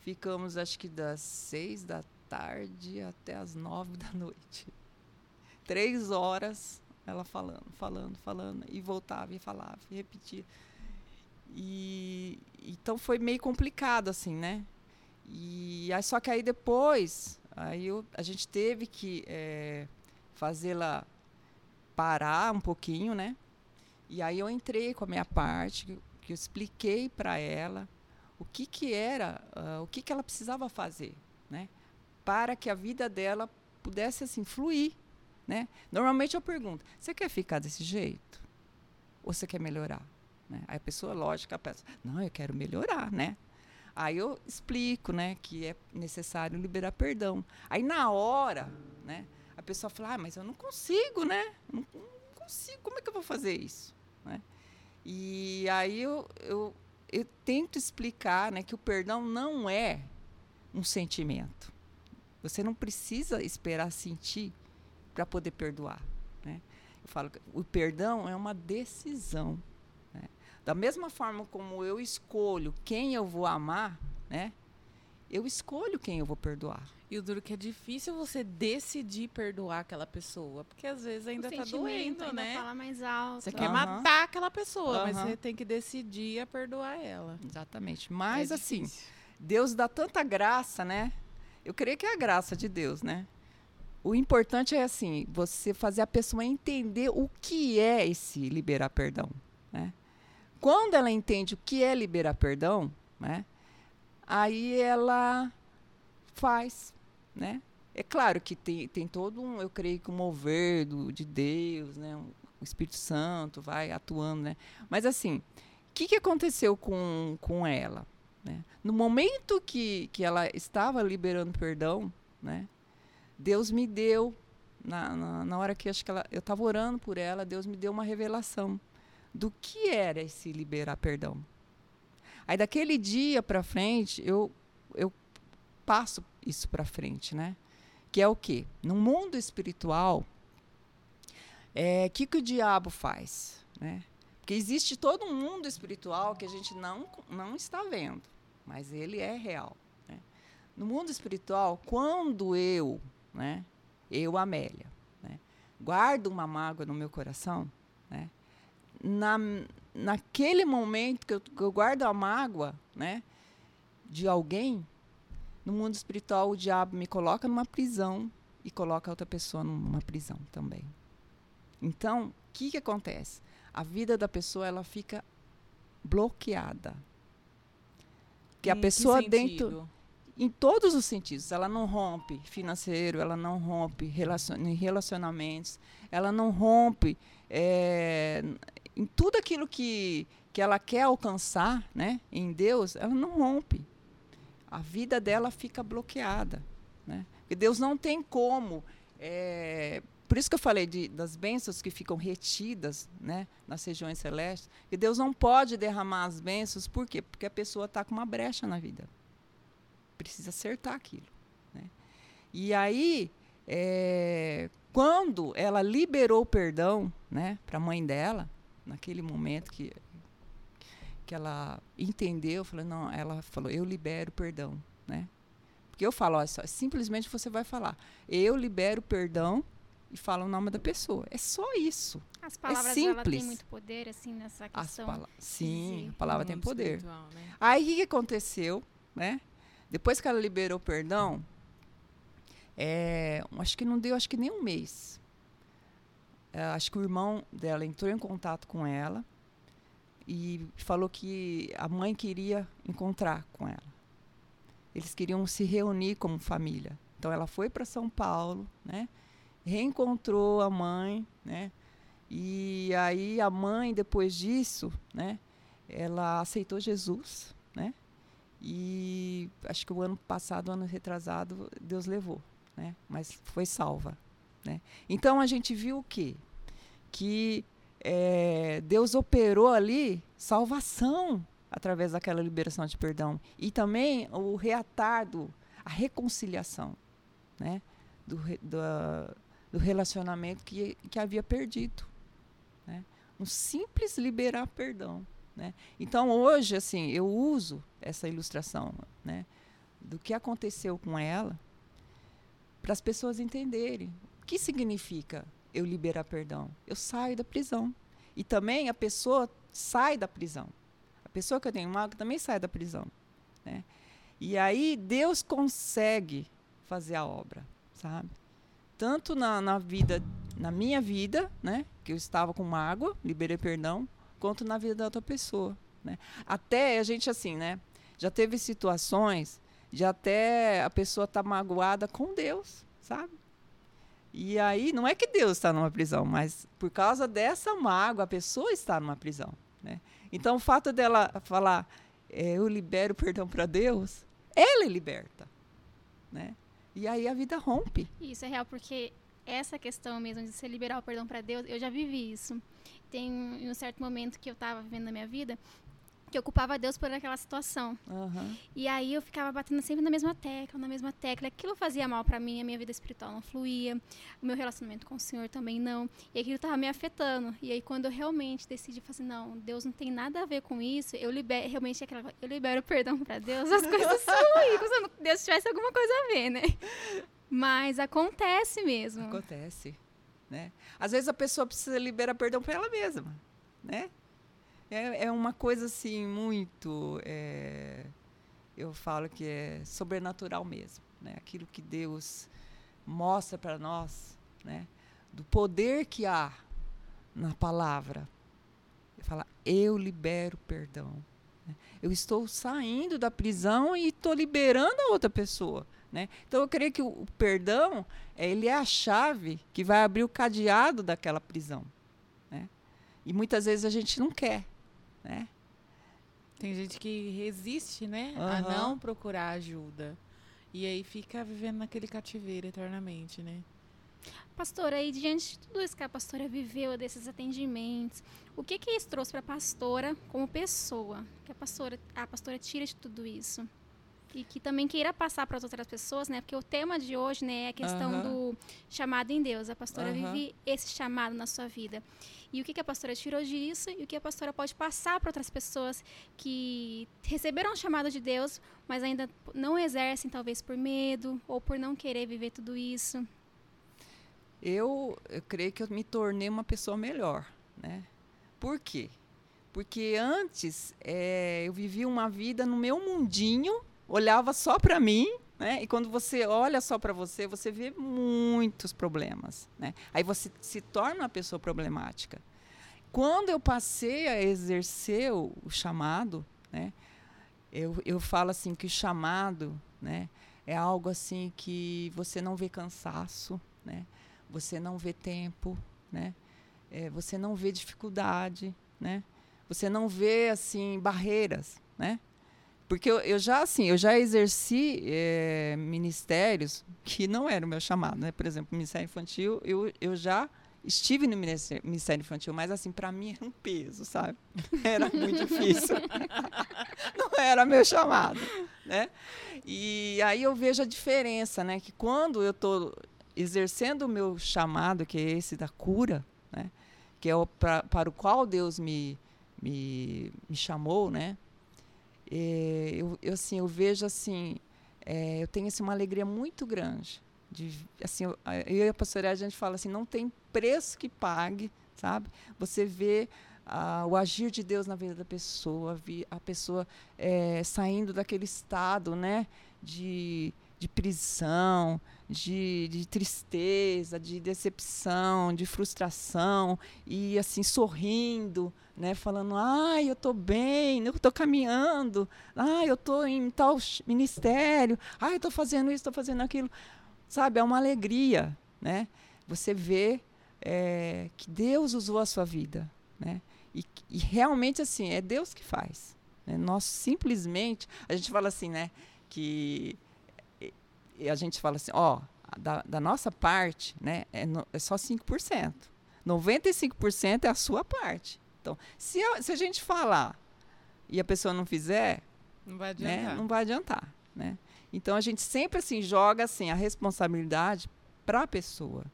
Ficamos, acho que das seis da tarde até as nove da noite. Três horas ela falando, falando, falando, e voltava e falava, e repetia. E então foi meio complicado, assim, né? E aí, só que aí depois, aí eu, a gente teve que é, fazê-la parar um pouquinho, né? E aí eu entrei com a minha parte, que, eu expliquei para ela o que que era, uh, o que que ela precisava fazer, né? Para que a vida dela pudesse assim fluir, né? Normalmente eu pergunto: você quer ficar desse jeito? Ou você quer melhorar? Né? Aí a pessoa, lógico, a pessoa, não, eu quero melhorar, né? Aí eu explico, né, que é necessário liberar perdão. Aí na hora, né, a pessoa fala, ah, mas eu não consigo, né? Não, não consigo, como é que eu vou fazer isso? Né? E aí eu, eu, eu tento explicar, né, que o perdão não é um sentimento. Você não precisa esperar sentir para poder perdoar. Né? Eu falo que o perdão é uma decisão. Da mesma forma como eu escolho quem eu vou amar, né? eu escolho quem eu vou perdoar. E o duro que é difícil você decidir perdoar aquela pessoa, porque às vezes ainda está doendo, ainda né? Fala mais alto. Você quer matar aquela pessoa, mas você tem que decidir a perdoar ela. Exatamente. Mas é assim, Deus dá tanta graça, né? Eu creio que é a graça de Deus, né? O importante é assim, você fazer a pessoa entender o que é esse liberar perdão, né? Quando ela entende o que é liberar perdão, né? Aí ela faz, né? É claro que tem, tem todo um, eu creio que um mover do, de Deus, né? O Espírito Santo vai atuando, né? Mas assim, o que, que aconteceu com, com ela? Né? No momento que, que ela estava liberando perdão, né? Deus me deu, na, na, na hora que acho que ela, eu estava orando por ela, Deus me deu uma revelação do que era esse liberar perdão. Aí daquele dia para frente, eu, eu passo isso para frente, né? Que é o quê? No mundo espiritual, é, que, que o diabo faz? Né? Porque existe todo um mundo espiritual que a gente não, não está vendo, mas ele é real. Né? No mundo espiritual, quando eu né? Eu, Amélia, né? Guardo uma mágoa no meu coração? Na, naquele momento que eu, que eu guardo a mágoa, né? De alguém, no mundo espiritual o diabo me coloca numa prisão e coloca outra pessoa numa prisão também. Então, o que, que acontece? A vida da pessoa ela fica bloqueada. Que a pessoa dentro em todos os sentidos. Ela não rompe financeiro, ela não rompe relacion, em relacionamentos, ela não rompe é, em tudo aquilo que, que ela quer alcançar né, em Deus, ela não rompe. A vida dela fica bloqueada. Né? Porque Deus não tem como. É, por isso que eu falei de, das bênçãos que ficam retidas né, nas regiões celestes, que Deus não pode derramar as bênçãos, por quê? Porque a pessoa está com uma brecha na vida precisa acertar aquilo. Né? E aí, é, quando ela liberou o perdão né, para a mãe dela, naquele momento que, que ela entendeu, falou, não, ela falou, eu libero perdão. Né? Porque eu falo, só, simplesmente você vai falar, eu libero perdão e fala o nome da pessoa. É só isso. As é palavras é simples. têm muito poder, assim, nessa questão. Sim, Sim, a palavra tem poder. Né? Aí o que aconteceu, né? Depois que ela liberou o perdão, é, acho que não deu acho que nem um mês. É, acho que o irmão dela entrou em contato com ela e falou que a mãe queria encontrar com ela. Eles queriam se reunir como família. Então ela foi para São Paulo, né? Reencontrou a mãe, né? E aí a mãe depois disso, né? Ela aceitou Jesus, né? E acho que o ano passado, o ano retrasado, Deus levou, né? Mas foi salva, né? Então a gente viu o quê? Que é, Deus operou ali salvação através daquela liberação de perdão e também o reatado, a reconciliação, né? do, do, do relacionamento que, que havia perdido. Né? Um simples liberar perdão. Né? Então, hoje, assim, eu uso essa ilustração né, do que aconteceu com ela para as pessoas entenderem o que significa eu liberar perdão. Eu saio da prisão. E também a pessoa sai da prisão. A pessoa que eu tenho mágoa também sai da prisão. Né? E aí Deus consegue fazer a obra, sabe? Tanto na, na vida, na minha vida, né? Que eu estava com mágoa, liberei perdão, quanto na vida da outra pessoa. Né? Até a gente assim, né? Já teve situações de até a pessoa estar tá magoada com Deus, sabe? E aí, não é que Deus está numa prisão, mas por causa dessa mágoa, a pessoa está numa prisão. Né? Então, o fato dela falar, é, eu libero perdão para Deus, ela é liberta. Né? E aí a vida rompe. Isso é real, porque essa questão mesmo de você liberar o perdão para Deus, eu já vivi isso. Tem um certo momento que eu estava vivendo na minha vida que eu culpava Deus por aquela situação. Uhum. E aí eu ficava batendo sempre na mesma tecla, na mesma tecla. Aquilo fazia mal para mim, a minha vida espiritual não fluía, o meu relacionamento com o Senhor também não. E aquilo estava me afetando. E aí quando eu realmente decidi fazer, assim, não, Deus não tem nada a ver com isso, eu libero, realmente aquela, eu libero perdão para Deus, as coisas fluem, como se Deus tivesse alguma coisa a ver, né? Mas acontece mesmo. Acontece, né? Às vezes a pessoa precisa liberar perdão para ela mesma, né? É, é uma coisa assim muito. É, eu falo que é sobrenatural mesmo. Né? Aquilo que Deus mostra para nós, né? do poder que há na palavra. Fala, eu libero perdão. Né? Eu estou saindo da prisão e estou liberando a outra pessoa. Né? Então eu creio que o, perdão ele é a chave que vai abrir o cadeado daquela prisão. Né? E muitas vezes a gente não quer né? Tem gente que resiste, né, uhum. a não procurar ajuda. E aí fica vivendo naquele cativeiro eternamente, né? Pastora, aí diante de tudo isso que a pastora viveu, desses atendimentos, o que que isso trouxe para a pastora como pessoa? Que a pastora, a pastora tira de tudo isso? E que também queira passar para as outras pessoas, né? Porque o tema de hoje, né, é a questão uhum. do chamado em Deus. A pastora uhum. vive esse chamado na sua vida. E o que, que a pastora tirou disso e o que a pastora pode passar para outras pessoas que receberam o chamado de Deus, mas ainda não exercem, talvez por medo ou por não querer viver tudo isso. Eu, eu creio que eu me tornei uma pessoa melhor, né? Por quê? Porque antes é, eu vivia uma vida no meu mundinho olhava só para mim, né? E quando você olha só para você, você vê muitos problemas, né? Aí você se torna uma pessoa problemática. Quando eu passei a exercer o, chamado, né? Eu, eu falo assim que o chamado, né? É algo assim que você não vê cansaço, né? Você não vê tempo, né? É, você não vê dificuldade, né? Você não vê assim barreiras, né? Porque eu, eu, já, assim, eu já exerci é, ministérios que não eram o meu chamado, né? Por exemplo, Ministério Infantil, eu, eu já estive no Ministério Infantil, mas, assim, para mim era um peso, sabe? Era muito difícil. não era meu chamado, né? E aí eu vejo a diferença, né? Que quando eu estou exercendo o meu chamado, que é esse da cura, né? Que é o pra, para o qual Deus me, me, me chamou, né? É, eu, eu, assim, eu vejo assim, é, eu tenho assim, uma alegria muito grande. De, assim, eu, eu e a pastora, a gente fala assim, não tem preço que pague, sabe? Você vê ah, o agir de Deus na vida da pessoa, a pessoa é, saindo daquele estado, né? De, de prisão, de, de, tristeza, de decepção, de frustração, e assim, sorrindo, né, falando, ai, eu estou bem, eu estou caminhando, ai, eu estou em tal ministério, ai, eu estou fazendo isso, estou fazendo aquilo. Sabe, é uma alegria, né? Você vê é, que Deus usou a sua vida, né? E, e realmente, assim, é Deus que faz. Né? Nós simplesmente, a gente fala assim, né, que a gente fala assim, ó, da, da nossa parte, né, é, no, é só 5%. 95% é a sua parte. Então, se a, se a gente falar e a pessoa não fizer, não vai adiantar. Né, não vai adiantar, né? Então a gente sempre assim joga assim a responsabilidade para a pessoa.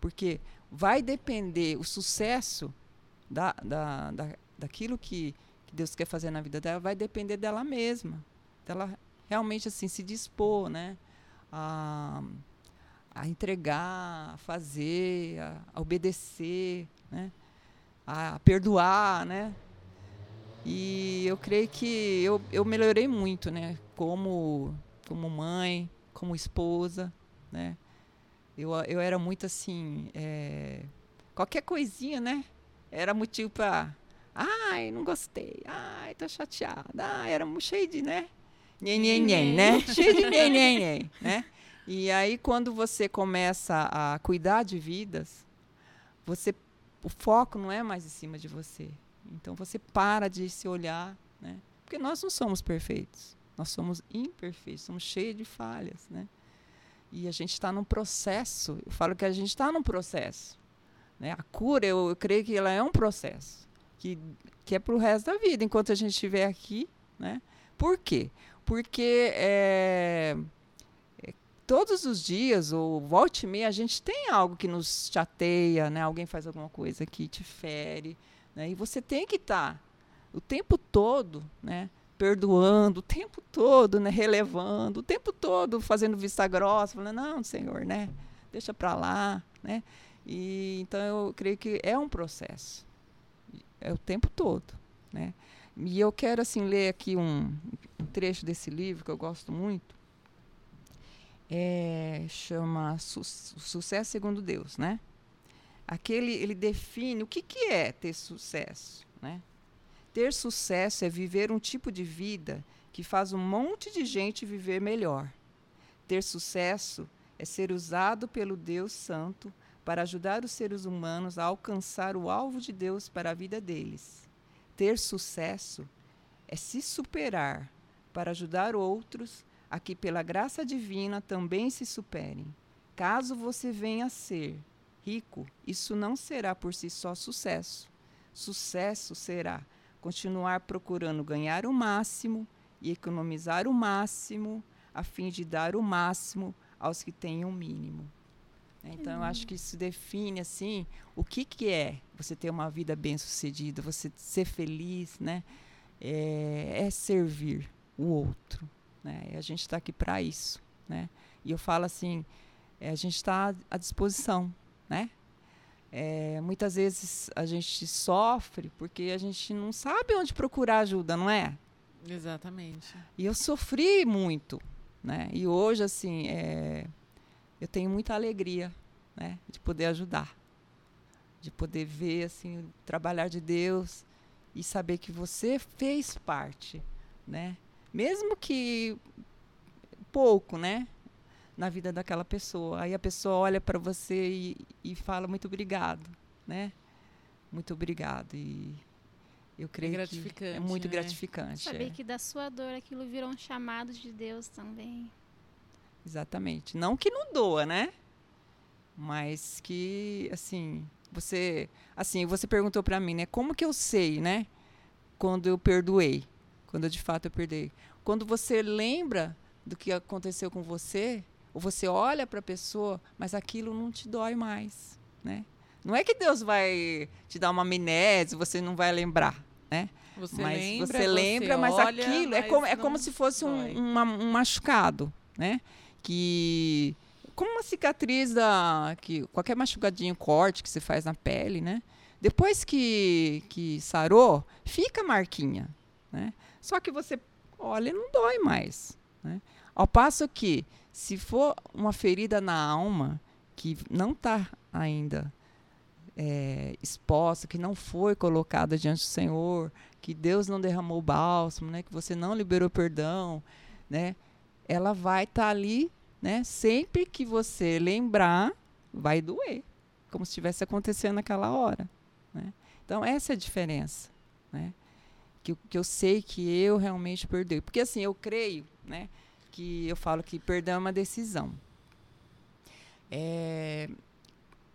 Porque vai depender o sucesso da, da, da, daquilo que, que Deus quer fazer na vida dela, vai depender dela mesma. Dela realmente assim se dispor, né? A, a entregar, a fazer, a, a obedecer, né? A perdoar, né? E eu creio que eu, eu melhorei muito, né? Como, como mãe, como esposa, né? Eu, eu era muito assim, é, qualquer coisinha, né? Era motivo para, ai, não gostei, ai, tô chateada, ai, era cheio de, né? Nhen, nhen, nhen, né? cheio de nhen, nhen, nhen, né? E aí, quando você começa a cuidar de vidas, você, o foco não é mais em cima de você, então você para de se olhar, né? Porque nós não somos perfeitos. Nós somos imperfeitos, somos cheios de falhas, né? E a gente está num processo. Eu falo que a gente está num processo. Né? A cura, eu, eu, creio que ela é um processo que, que é para o resto da vida, enquanto a gente estiver aqui, né? Por quê? Porque é, todos os dias, ou volte e meia, a gente tem algo que nos chateia, né? Alguém faz alguma coisa que te fere, né? E você tem que estar tá, o tempo todo, né? Perdoando, o tempo todo, né? Relevando, o tempo todo fazendo vista grossa, falando, não, Senhor, né? Deixa para lá, né? E, então, eu creio que é um processo. É o tempo todo, né? E eu quero, assim, ler aqui um, trecho desse livro que eu gosto muito. É, chama Su Sucesso Segundo Deus, né? aquele ele define o que, que é ter sucesso. Né? Ter sucesso é viver um tipo de vida que faz um monte de gente viver melhor. Ter sucesso é ser usado pelo Deus Santo para ajudar os seres humanos a alcançar o alvo de Deus para a vida deles. Ter sucesso é se superar para ajudar outros a que, pela graça divina, também se superem. Caso você venha a ser rico, isso não será por si só sucesso. Sucesso será continuar procurando ganhar o máximo e economizar o máximo, a fim de dar o máximo aos que têm o mínimo. Então, eu acho que isso define assim o que, que é você ter uma vida bem-sucedida, você ser feliz, né? É, é servir o outro, né? E a gente está aqui para isso, né? E eu falo assim, é, a gente está à disposição né? É, muitas vezes a gente sofre porque a gente não sabe onde procurar ajuda, não é? Exatamente. E eu sofri muito, né? E hoje, assim, é, eu tenho muita alegria, né? De poder ajudar, de poder ver, assim, o trabalhar de Deus e saber que você fez parte, né? Mesmo que pouco, né? na vida daquela pessoa. Aí a pessoa olha para você e, e fala muito obrigado, né? Muito obrigado e eu creio é gratificante, que é muito né? gratificante. Saber é. que da sua dor aquilo virou um chamado de Deus também. Exatamente. Não que não doa, né? Mas que assim, você, assim, você perguntou para mim, né? Como que eu sei, né? Quando eu perdoei, quando eu de fato eu perdoei. Quando você lembra do que aconteceu com você, ou você olha para a pessoa, mas aquilo não te dói mais, né? Não é que Deus vai te dar uma amnésia, você não vai lembrar, né? Você mas lembra, você lembra, você mas olha, aquilo é mas é como, é como se fosse um, uma, um machucado, né? Que como uma cicatriz da que qualquer machucadinho, corte que você faz na pele, né? Depois que que sarou, fica a marquinha, né? Só que você olha, não dói mais, né? Ao passo que se for uma ferida na alma que não está ainda é, exposta, que não foi colocada diante do Senhor, que Deus não derramou bálsamo, né, que você não liberou perdão, né, ela vai estar tá ali, né, sempre que você lembrar, vai doer, como se estivesse acontecendo naquela hora. Né? Então, essa é a diferença. Né? Que, que eu sei que eu realmente perdoei. Porque, assim, eu creio, né? que eu falo que perdão é uma decisão. É,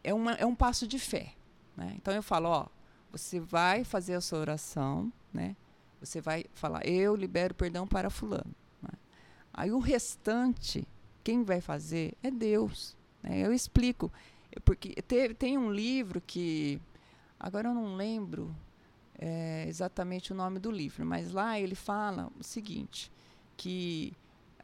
é, uma, é um passo de fé. Né? Então eu falo, ó, você vai fazer a sua oração, né? Você vai falar, eu libero perdão para fulano. Aí o restante, quem vai fazer é Deus. Né? Eu explico. Porque tem um livro que. Agora eu não lembro é, exatamente o nome do livro, mas lá ele fala o seguinte: que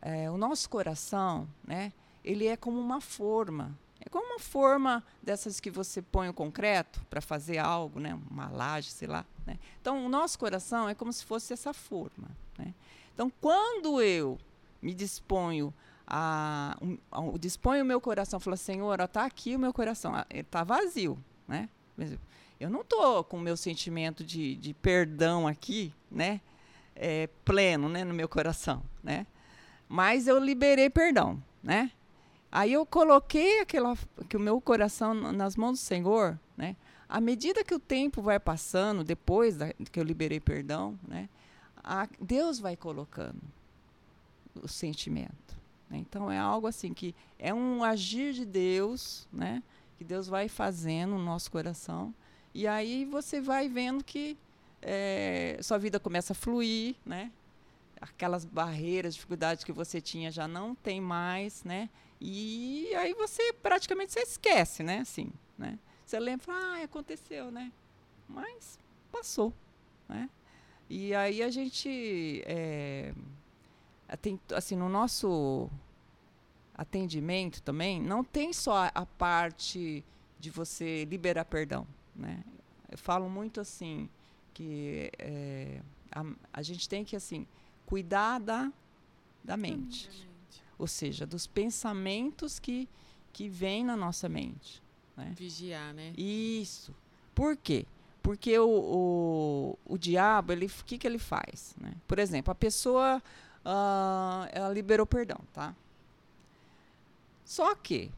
é, o nosso coração, né, ele é como uma forma. É como uma forma dessas que você põe o concreto para fazer algo, né, uma laje, sei lá. Né? Então, o nosso coração é como se fosse essa forma. Né? Então, quando eu me disponho a, a, disponho o meu coração, falo, Senhor, está aqui o meu coração, está vazio, né? Eu não estou com o meu sentimento de, de perdão aqui, né? É, pleno, né, no meu coração, né? Mas eu liberei perdão, né? Aí eu coloquei aquela, que o meu coração nas mãos do Senhor, né? À medida que o tempo vai passando, depois da, que eu liberei perdão, né? A, Deus vai colocando o sentimento. Né? Então é algo assim que é um agir de Deus, né? Que Deus vai fazendo no nosso coração e aí você vai vendo que é, sua vida começa a fluir, né? Aquelas barreiras, dificuldades que você tinha já não tem mais, né? E aí você praticamente você esquece, né? Assim, né? Você lembra, ah, aconteceu, né? Mas passou, né? E aí a gente é, tem, assim, no nosso atendimento também, não tem só a parte de você liberar perdão, né? Eu falo muito assim que é, a, a, gente tem que assim cuidar da, da mente, ou seja, dos pensamentos que que vêm na nossa mente. Né? Vigiar, né? Isso. Por quê? Porque o, o, o diabo, ele, o que, que ele faz? Né? Por exemplo, a pessoa uh, ela liberou perdão, tá? Só que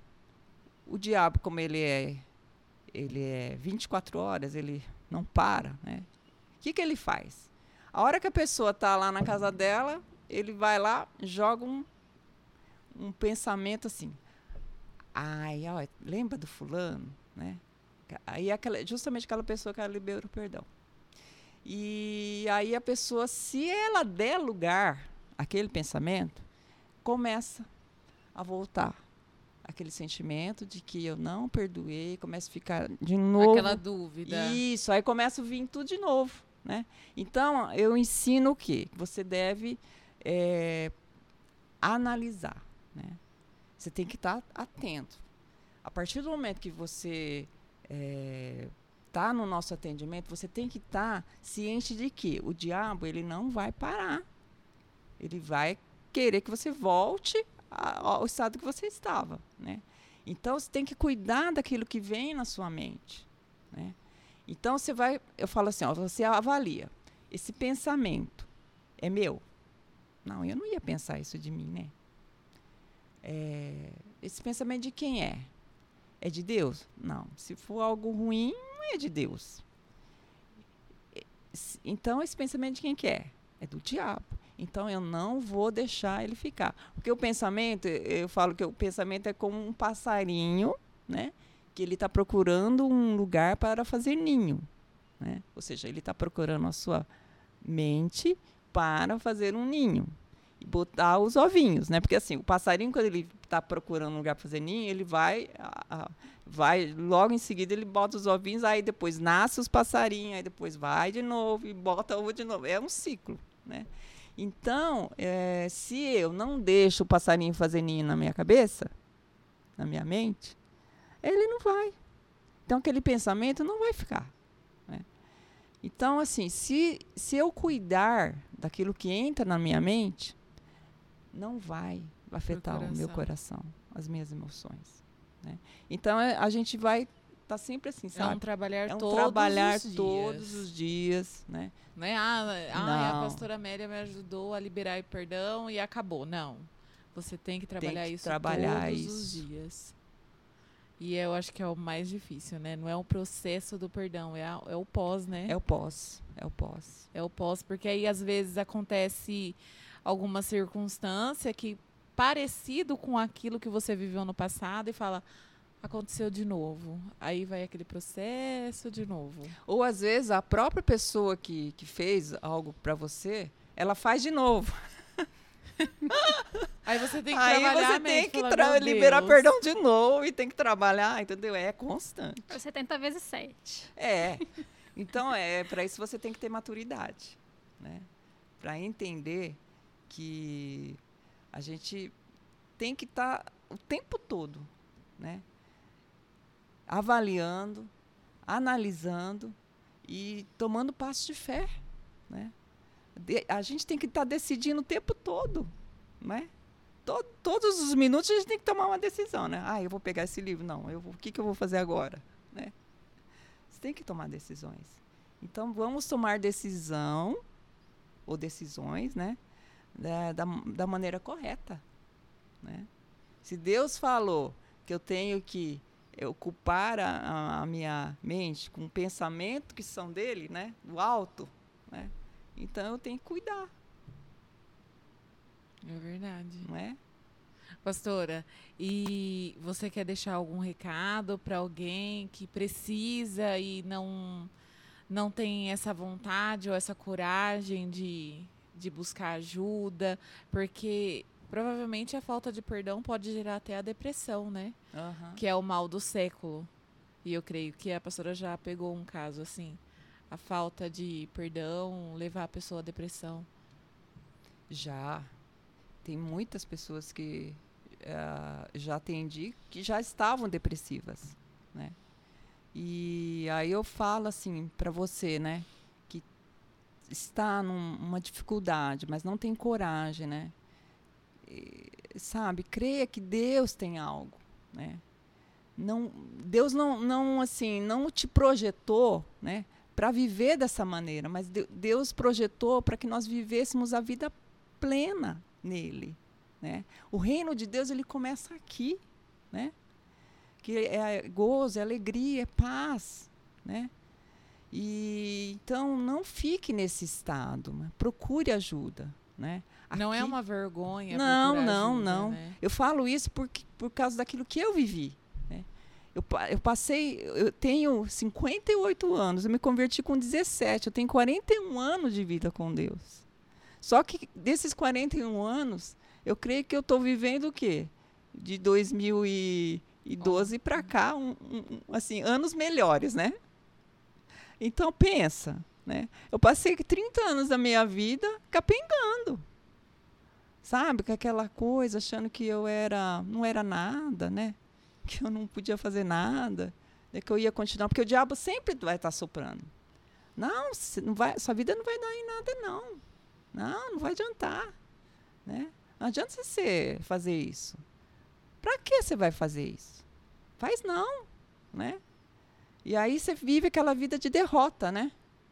o diabo, como ele é ele é 24 horas, ele não para, né? O que, que ele faz? A hora que a pessoa está lá na casa dela, ele vai lá, joga um, um pensamento assim. Ai, ó, lembra do fulano, né? Aí aquela, justamente aquela pessoa que ela liberou o perdão. E aí a pessoa, se ela der lugar àquele pensamento, começa a voltar aquele sentimento de que eu não perdoei, começa a ficar de novo. Aquela dúvida. Isso, aí começa a vir tudo de novo. Né? Então, eu ensino o quê? Você deve é, analisar. Né? Você tem que estar tá atento. A partir do momento que você está é, tá no nosso atendimento, você tem que estar tá ciente de que o diabo ele não vai parar. Ele vai querer que você volte ao estado que você estava, né? Então você tem que cuidar daquilo que vem na sua mente, né? Então você vai, eu falo assim, ó, você avalia esse pensamento é meu? Não, eu não ia pensar isso de mim, né? É, esse pensamento de quem é? É de Deus? Não. Se for algo ruim, não é de Deus. Então esse pensamento de quem que é? É do diabo. Então eu não vou deixar ele ficar. Porque o pensamento, eu falo que o pensamento é como um passarinho, né? Que ele está procurando um lugar para fazer ninho. Né? Ou seja, ele está procurando a sua mente para fazer um ninho e botar os ovinhos, né? Porque assim, o passarinho quando ele está procurando um lugar para fazer ninho, ele vai, a, a, vai logo em seguida ele bota os ovinhos, aí depois nasce os passarinhos, aí depois vai de novo e bota ovo de novo. É um ciclo, né? Então, é, se eu não deixo o passarinho fazer ninho na minha cabeça, na minha mente, ele não vai. Então, aquele pensamento não vai ficar. Né? Então, assim, se, se eu cuidar daquilo que entra na minha mente, não vai afetar o meu coração, as minhas emoções. Né? Então, é, a gente vai tá sempre assim, sabe? É um trabalhar, é um todos, trabalhar os todos os dias, né? Não é, ah, ah a pastora Amélia me ajudou a liberar o perdão e acabou. Não. Você tem que trabalhar tem que isso trabalhar todos isso. os dias. E eu acho que é o mais difícil, né? Não é o processo do perdão, é, a, é o pós, né? É o pós. É o pós. É o pós, porque aí às vezes acontece alguma circunstância que parecido com aquilo que você viveu no passado e fala, aconteceu de novo. Aí vai aquele processo de novo. Ou às vezes a própria pessoa que, que fez algo para você, ela faz de novo. Aí você tem que Aí trabalhar você tem que falar, tra- "Meu liberar Deus". perdão de novo e tem que trabalhar, entendeu? É constante. 70 vezes 7. É. Então, é para isso você tem que ter maturidade, né? Para entender que a gente tem que estar o tempo todo, né? Avaliando, analisando e tomando passos de fé, né? De- a gente tem que estar decidindo o tempo todo, né? To- todos os minutos a gente tem que tomar uma decisão, né? Ah, eu vou pegar esse livro, não. Eu o que, que eu vou fazer agora, né? Você tem que tomar decisões. Então, vamos tomar decisão, ou decisões, né? Da, da, da maneira correta. Né? Se Deus falou que eu tenho que ocupar a, a- minha mente com pensamento que são dele, né? Do alto, né? Então, eu tenho que cuidar, É verdade. não é? Pastora, e você quer deixar algum recado para alguém que precisa e não não tem essa vontade ou essa coragem de, de buscar ajuda? Porque provavelmente a falta de perdão pode gerar até a depressão, né? Aham. Que é o mal do século. E eu creio que a pastora já pegou um caso assim. A falta de perdão levar a pessoa à depressão. Já. Tem muitas pessoas que ah, já atendi que já estavam depressivas, né? E aí eu falo assim para você, né, que está num- numa dificuldade, mas não tem coragem, né? Sabe, creia que Deus tem algo, né? Não, Deus não, não assim, não te projetou, né, para viver dessa maneira, mas de- Deus projetou para que nós vivêssemos a vida plena nele, né? O reino de Deus ele começa aqui, né? Que é gozo, é alegria, é paz, né? E então não fique nesse estado, procure ajuda, né? Não é uma vergonha. Não, não, ajuda, não. né? Eu falo isso porque, por causa daquilo que eu vivi. Né? Eu, eu passei, eu tenho 58 anos, eu me converti com 17, eu tenho 41 anos de vida com Deus. Só que desses 41 anos, eu creio que eu estou vivendo o quê? De 2012 para cá, um- um, assim, anos melhores, né? Então pensa, né? Eu passei 30 anos da minha vida capengando sabe, com aquela coisa, achando que eu era, não era nada, né? Que eu não podia fazer nada, né? que eu ia continuar, porque o diabo sempre vai estar soprando. Não, não vai, sua vida não vai dar em nada, não. Não, não vai adiantar, né? Não adianta você fazer isso. Para que você vai fazer isso? Faz não, né? E aí você vive aquela vida de derrota, né?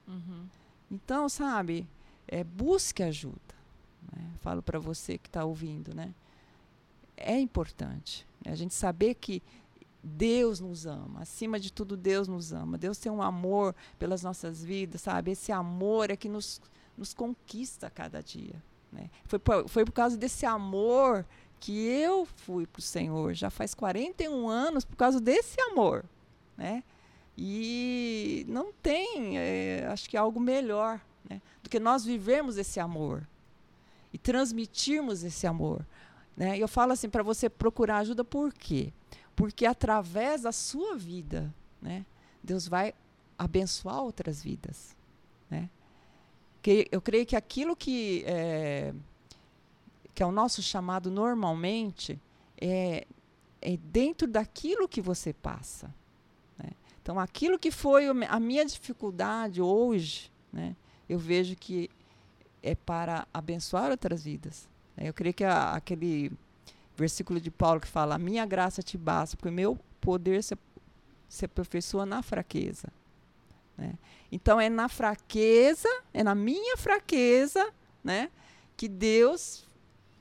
Uhum. Então, sabe, é, busque ajuda. né? Falo para você que está ouvindo, né? É importante né? a gente saber que Deus nos ama. Acima de tudo, Deus nos ama. Deus tem um amor pelas nossas vidas, sabe? Esse amor é que nos, nos conquista a cada dia. Né? Foi, por, foi por causa desse amor que eu fui para o Senhor. Já faz 41 anos por causa desse amor. Né? E não tem, é, acho que algo melhor né, do que nós vivermos esse amor e transmitirmos esse amor. Né? E eu falo assim para você procurar ajuda, por quê? Porque através da sua vida, né, Deus vai abençoar outras vidas. Né? Que eu creio que aquilo que é, que é o nosso chamado normalmente é, é dentro daquilo que você passa. Então, aquilo que foi a minha dificuldade hoje, né, eu vejo que é para abençoar outras vidas. né? Eu creio que a- aquele versículo de Paulo que fala: "A minha graça te basta, porque o meu poder se, se aperfeiçoa na fraqueza". né? Então é na fraqueza, é na minha fraqueza, né, que Deus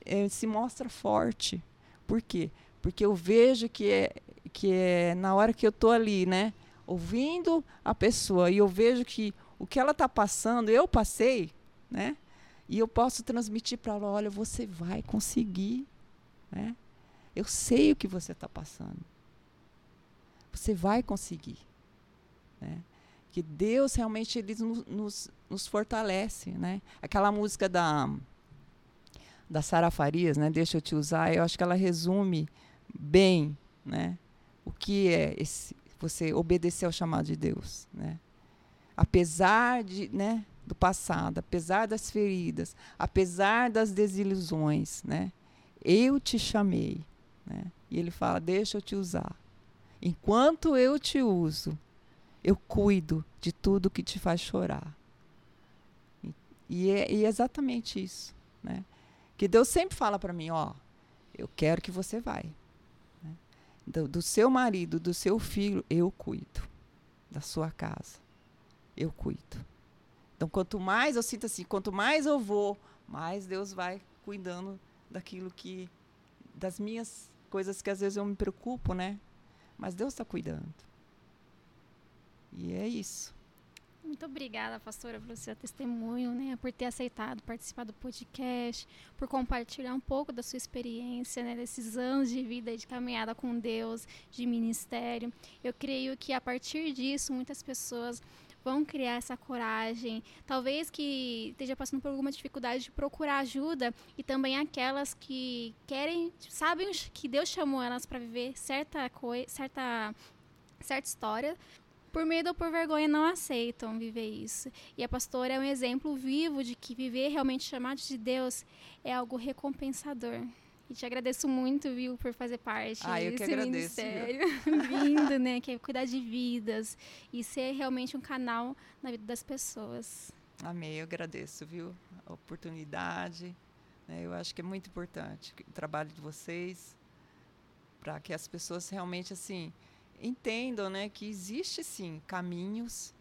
eh, se mostra forte. Por quê? Porque eu vejo que é que é na hora que eu estou ali, né, ouvindo a pessoa e eu vejo que o que ela está passando, eu passei, né? E eu posso transmitir para ela, olha, você vai conseguir, né? Eu sei o que você está passando. Você vai conseguir, né? Que Deus realmente ele nos, nos, nos fortalece, né? Aquela música da da Sara Farias, né? Deixa eu te usar. Eu acho que ela resume bem, né? O que é esse você obedecer ao chamado de Deus, né? Apesar de, né, do passado, apesar das feridas, apesar das desilusões, né? Eu te chamei, né? E ele fala: "Deixa eu te usar. Enquanto eu te uso, eu cuido de tudo que te faz chorar." E, é, e é exatamente isso, né? Que Deus sempre fala para mim, ó, eu quero que você vai do, do seu marido, do seu filho, eu cuido. Da sua casa, eu cuido. Então, quanto mais eu sinto assim, quanto mais eu vou, mais Deus vai cuidando daquilo que. das minhas coisas que às vezes eu me preocupo, né? Mas Deus está cuidando. E é isso. Muito obrigada, pastora, pelo seu testemunho, né, por ter aceitado participar do podcast, por compartilhar um pouco da sua experiência, né, desses anos de vida de caminhada com Deus, de ministério. Eu creio que a partir disso muitas pessoas vão criar essa coragem, talvez que esteja passando por alguma dificuldade de procurar ajuda e também aquelas que querem, sabem que Deus chamou elas para viver certa coisa, certa certa história, por medo ou por vergonha não aceitam viver isso. E a pastora é um exemplo vivo de que viver realmente chamado de Deus é algo recompensador. E te agradeço muito, viu, por fazer parte ah, eu desse que agradeço, ministério. Vindo, né? Que é cuidar de vidas e ser realmente um canal na vida das pessoas. Amém, eu agradeço, viu? A oportunidade. Né? Eu acho que é muito importante o trabalho de vocês para que as pessoas realmente, assim, entendam né, que existe sim caminhos,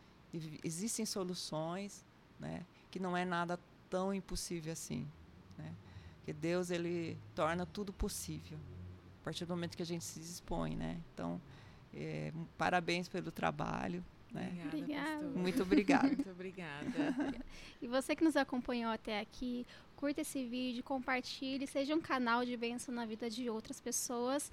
existem soluções, né, que não é nada tão impossível assim. Né, que Deus ele torna tudo possível a partir do momento que a gente se dispõe. Né? Então, é, parabéns pelo trabalho. Né? Obrigada. Muito obrigada. Muito obrigada. e você que nos acompanhou até aqui, curta esse vídeo, compartilhe, seja um canal de bênção na vida de outras pessoas.